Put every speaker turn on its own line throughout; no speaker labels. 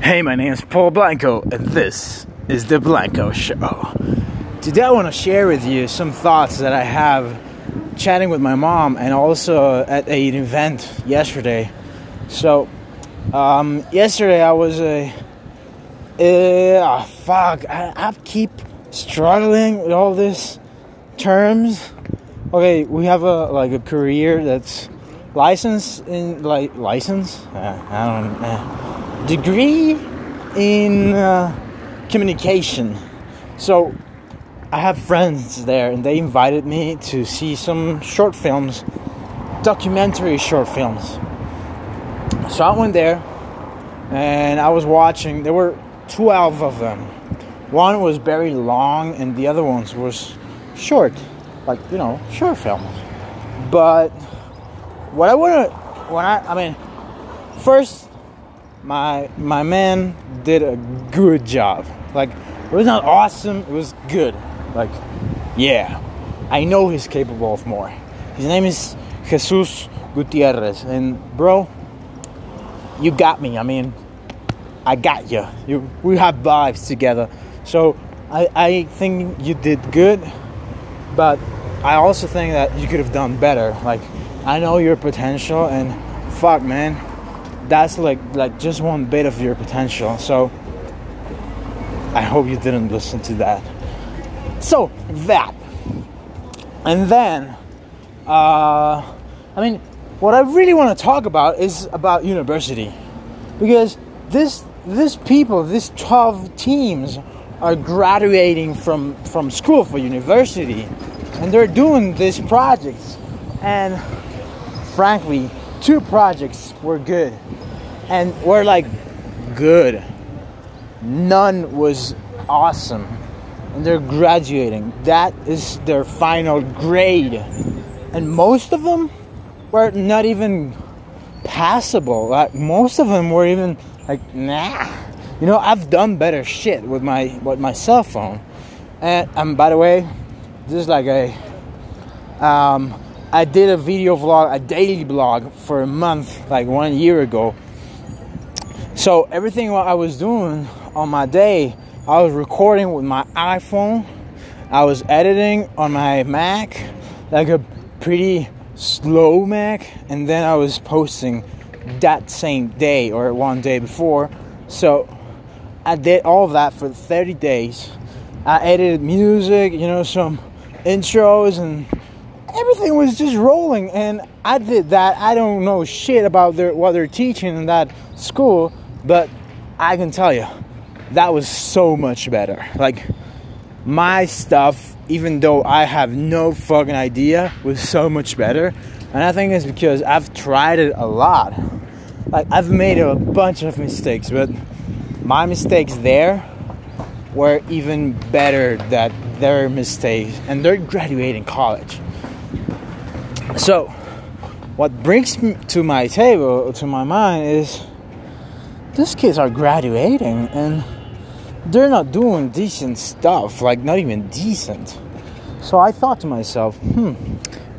Hey, my name is Paul Blanco, and this is The Blanco Show. Today, I want to share with you some thoughts that I have chatting with my mom and also at an event yesterday. So, um, yesterday I was a. Uh, fuck, I, I keep struggling with all these terms. Okay, we have a like a career that's license in like license. Uh, I don't. Uh, degree in uh, communication. So I have friends there, and they invited me to see some short films, documentary short films. So I went there, and I was watching. There were twelve of them. One was very long, and the other ones was short, like you know, short films. But what I want to, when I, I mean, first my my man did a good job. Like it was not awesome, it was good. Like yeah, I know he's capable of more. His name is Jesus Gutierrez, and bro, you got me. I mean, I got you. You we have vibes together. So I I think you did good, but I also think that you could have done better. Like I know your potential, and fuck, man that's like like just one bit of your potential. So i hope you didn't listen to that. So that. And then uh, i mean what i really want to talk about is about university. Because this this people these 12 teams are graduating from from school for university. And they're doing these projects. And frankly two projects were good and were like good. None was awesome. And they're graduating. That is their final grade. And most of them were not even passable. Like most of them were even like nah. You know i've done better shit with my with my cell phone. And by the way this is like a um, I did a video vlog, a daily blog for a month, like one year ago. So everything what I was doing on my day, I was recording with my iPhone. I was editing on my Mac, like a pretty slow Mac, and then I was posting that same day or one day before. So I did all of that for 30 days. I edited music, you know, some intros and everything was just rolling and i did that. I don't know shit about their, what they're teaching in that school but i can tell you that was so much better. Like my stuff even though i have no fucking idea was so much better. And i think it's because i've tried it a lot. Like i've made a bunch of mistakes but my mistakes there were even better than their mistakes and they're graduating college so, what brings me to my table, to my mind, is these kids are graduating and they're not doing decent stuff, like not even decent. So I thought to myself, hmm,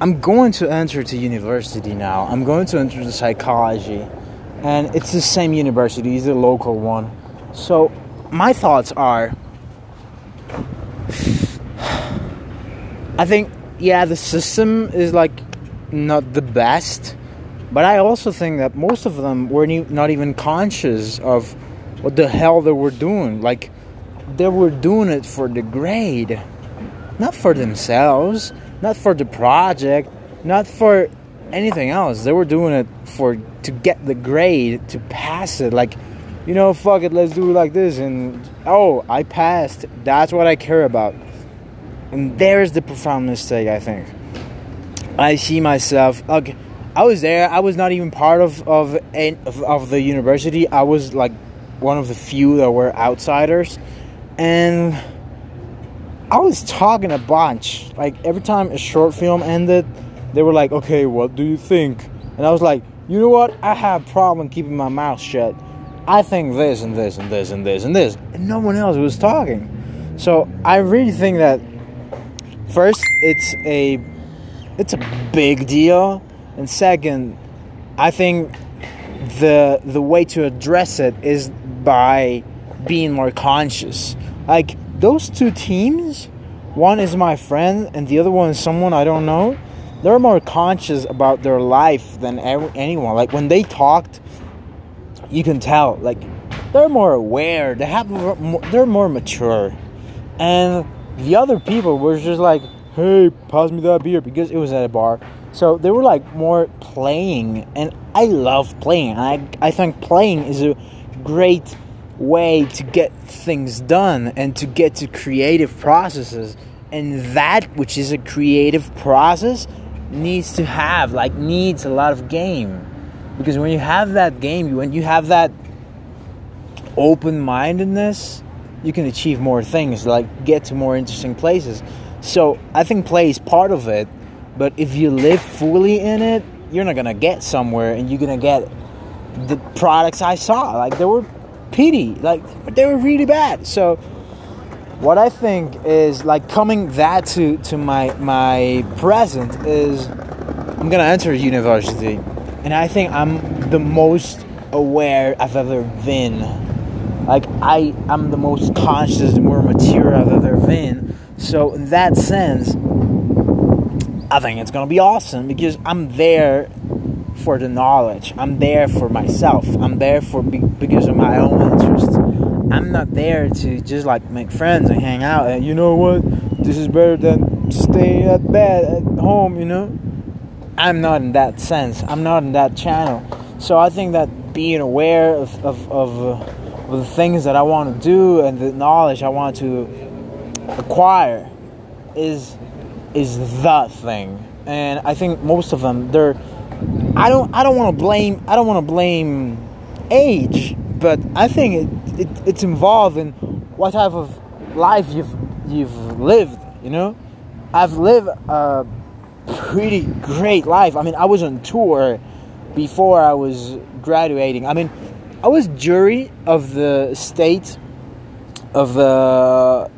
I'm going to enter to university now. I'm going to enter the psychology, and it's the same university, it's a local one. So my thoughts are, I think, yeah, the system is like not the best, but I also think that most of them were not even conscious of what the hell they were doing. Like, they were doing it for the grade, not for themselves, not for the project, not for anything else. They were doing it for to get the grade to pass it. Like, you know, fuck it, let's do it like this. And oh, I passed. That's what I care about. And there's the profound mistake, I think. I see myself like I was there. I was not even part of of of, of the university. I was like one of the few that were outsiders, and I was talking a bunch. Like every time a short film ended, they were like, "Okay, what do you think?" And I was like, "You know what? I have a problem keeping my mouth shut. I think this and this and this and this and this." And no one else was talking. So I really think that first, it's a it's a big deal. And second, I think the the way to address it is by being more conscious. Like those two teams, one is my friend and the other one is someone I don't know. They're more conscious about their life than anyone. Like when they talked, you can tell. Like they're more aware. They have they're more mature, and the other people were just like, "Hey, pass me that beer," because it was at a bar. So they were like more playing, and I love playing. I I think playing is a great way to get things done and to get to creative processes. And that which is a creative process needs to have like needs a lot of game because when you have that game when you have that open-mindedness you can achieve more things like get to more interesting places so i think play is part of it but if you live fully in it you're not gonna get somewhere and you're gonna get the products i saw like they were pity like they were really bad so what I think is like coming that to to my my present is I'm gonna enter university, and I think I'm the most aware I've ever been. Like I I'm the most conscious, the more mature I've ever been. So in that sense, I think it's gonna be awesome because I'm there for the knowledge. I'm there for myself. I'm there for because of my own interests. I'm not there to just like make friends and hang out. And you know what? This is better than staying at bed at home. You know. I'm not in that sense. I'm not in that channel. So I think that being aware of of, of, uh, of the things that I want to do and the knowledge I want to acquire is is the thing. And I think most of them they're I don't I don't want to blame I don't want to blame age, but I think it it, it's involved in what type of life you've you've lived. You know, I've lived a pretty great life. I mean, I was on tour before I was graduating. I mean, I was jury of the state of the.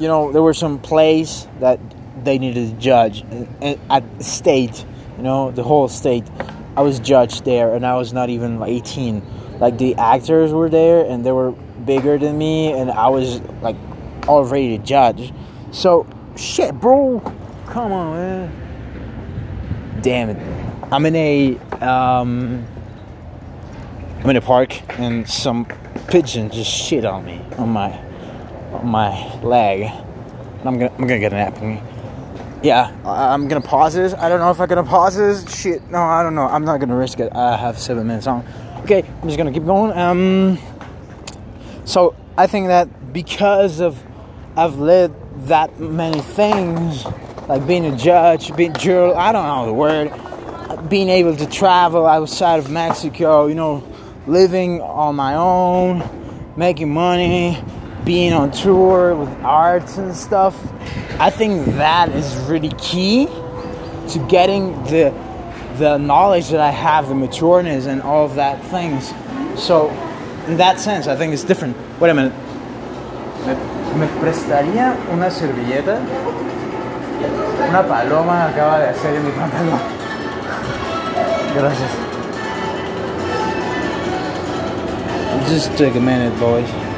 You know, there were some plays that they needed to judge at state. You know, the whole state. I was judged there, and I was not even 18 like the actors were there and they were bigger than me and I was like already to judge. So shit, bro. Come on, man. Damn it. I'm in a um I'm in a park and some pigeon just shit on me on my my leg. I'm gonna I'm gonna get a nap. Yeah, I'm gonna pause this. I don't know if I'm gonna pause this. Shit, no, I don't know. I'm not gonna risk it. I have seven minutes on. Okay, I'm just gonna keep going. Um, so I think that because of I've led that many things, like being a judge, being juror, I don't know the word, being able to travel outside of Mexico, you know, living on my own, making money, being on tour with arts and stuff. I think that is really key to getting the the knowledge that I have, the matureness, and all of that things. So, in that sense, I think it's different. Wait a minute. ¿Me, prestaría una servilleta? Una paloma acaba de hacer en mi pantalón. Gracias. Just take a minute, boys.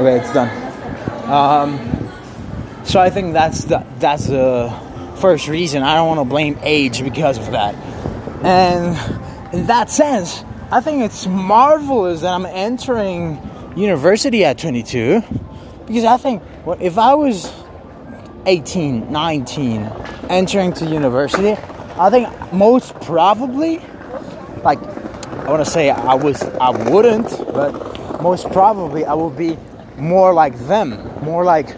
Okay, it's done. Um, so I think that's the, that's the first reason. I don't want to blame age because of that. And in that sense, I think it's marvelous that I'm entering university at 22 because I think if I was 18, 19, entering to university, I think most probably, like, I want to say I was, I wouldn't, but most probably I will be more like them, more like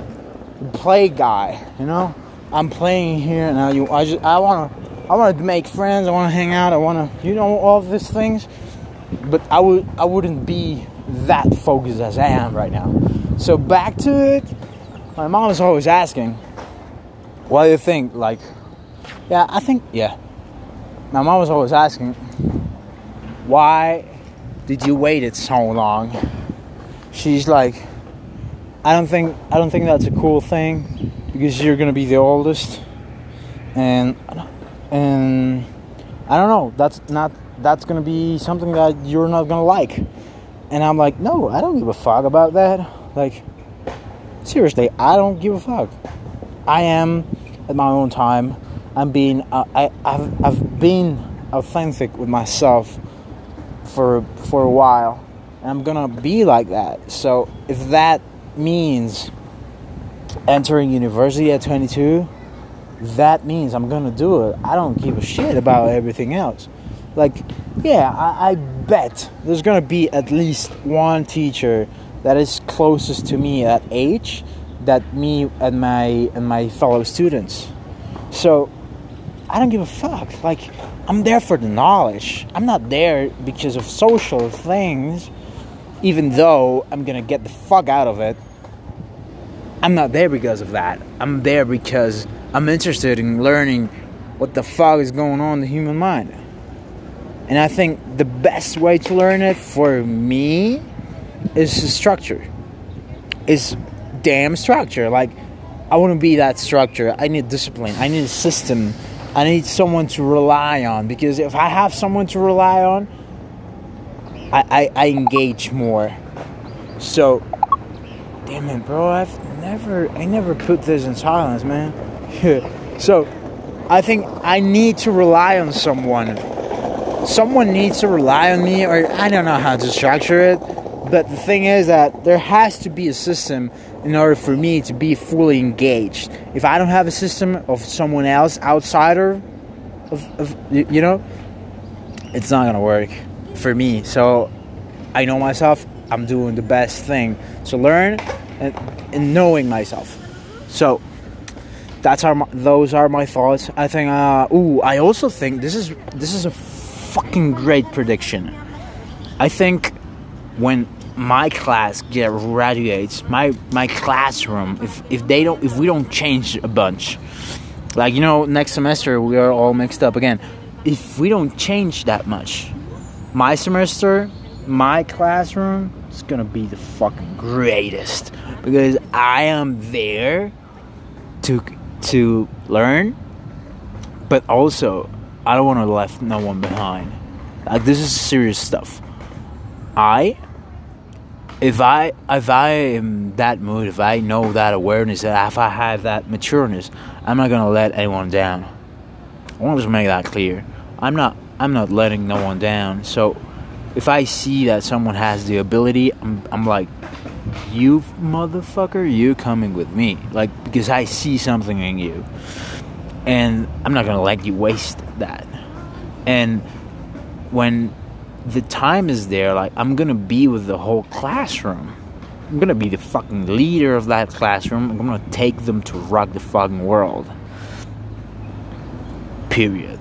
play guy. You know, I'm playing here now. You, I just, I wanna, I wanna make friends. I wanna hang out. I wanna, you know, all these things. But I would, I wouldn't be that focused as I am right now. So back to it. My mom is always asking, "What do you think?" Like, yeah, I think, yeah. My mom was always asking, "Why did you wait it so long?" She's like I don't think I don't think that's a cool thing because you're gonna be the oldest, and and I don't know. That's not that's gonna be something that you're not gonna like. And I'm like, no, I don't give a fuck about that. Like, seriously, I don't give a fuck. I am at my own time. I'm being uh, I I've I've been authentic with myself for for a while. And I'm gonna be like that. So if that means entering university at 22, that means I'm gonna do it. I don't give a shit about everything else. Like, yeah, I, I bet there's gonna be at least one teacher that is closest to me at age that me and my and my fellow students. So I don't give a fuck. Like I'm there for the knowledge. I'm not there because of social things. Even though I'm gonna get the fuck out of it. I'm not there because of that. I'm there because I'm interested in learning what the fuck is going on in the human mind. And I think the best way to learn it for me is structure. Is damn structure. Like I want to be that structure. I need discipline. I need a system. I need someone to rely on because if I have someone to rely on, I, I, I engage more. So, damn it, bro. I've never I never put this in silence, man. so, I think I need to rely on someone. Someone needs to rely on me, or I don't know how to structure it but the thing is that there has to be a system in order for me to be fully engaged. If I don't have a system of someone else outsider of, of you know, it's not gonna work for me. So I know myself. I'm doing the best thing. to learn and, and knowing myself. So that's our those are my thoughts. I think. Uh, ooh, I also think this is this is a fucking great prediction. I think when my class get graduates, my my classroom, if if they don't if we don't change a bunch, like you know, next semester we are all mixed up again. If we don't change that much, my semester, my classroom is gonna be the fucking greatest because I am there to to learn, but also I don't want to left no one behind. Like this is serious stuff. I if I if I am that mood, if I know that awareness, if I have that matureness, I'm not gonna let anyone down. I want to just make that clear. I'm not I'm not letting no one down. So if I see that someone has the ability, I'm I'm like, you motherfucker, you coming with me, like because I see something in you, and I'm not gonna let you waste that. And when the time is there. Like, I'm gonna be with the whole classroom. I'm gonna be the fucking leader of that classroom. I'm gonna take them to rock the fucking world. Period.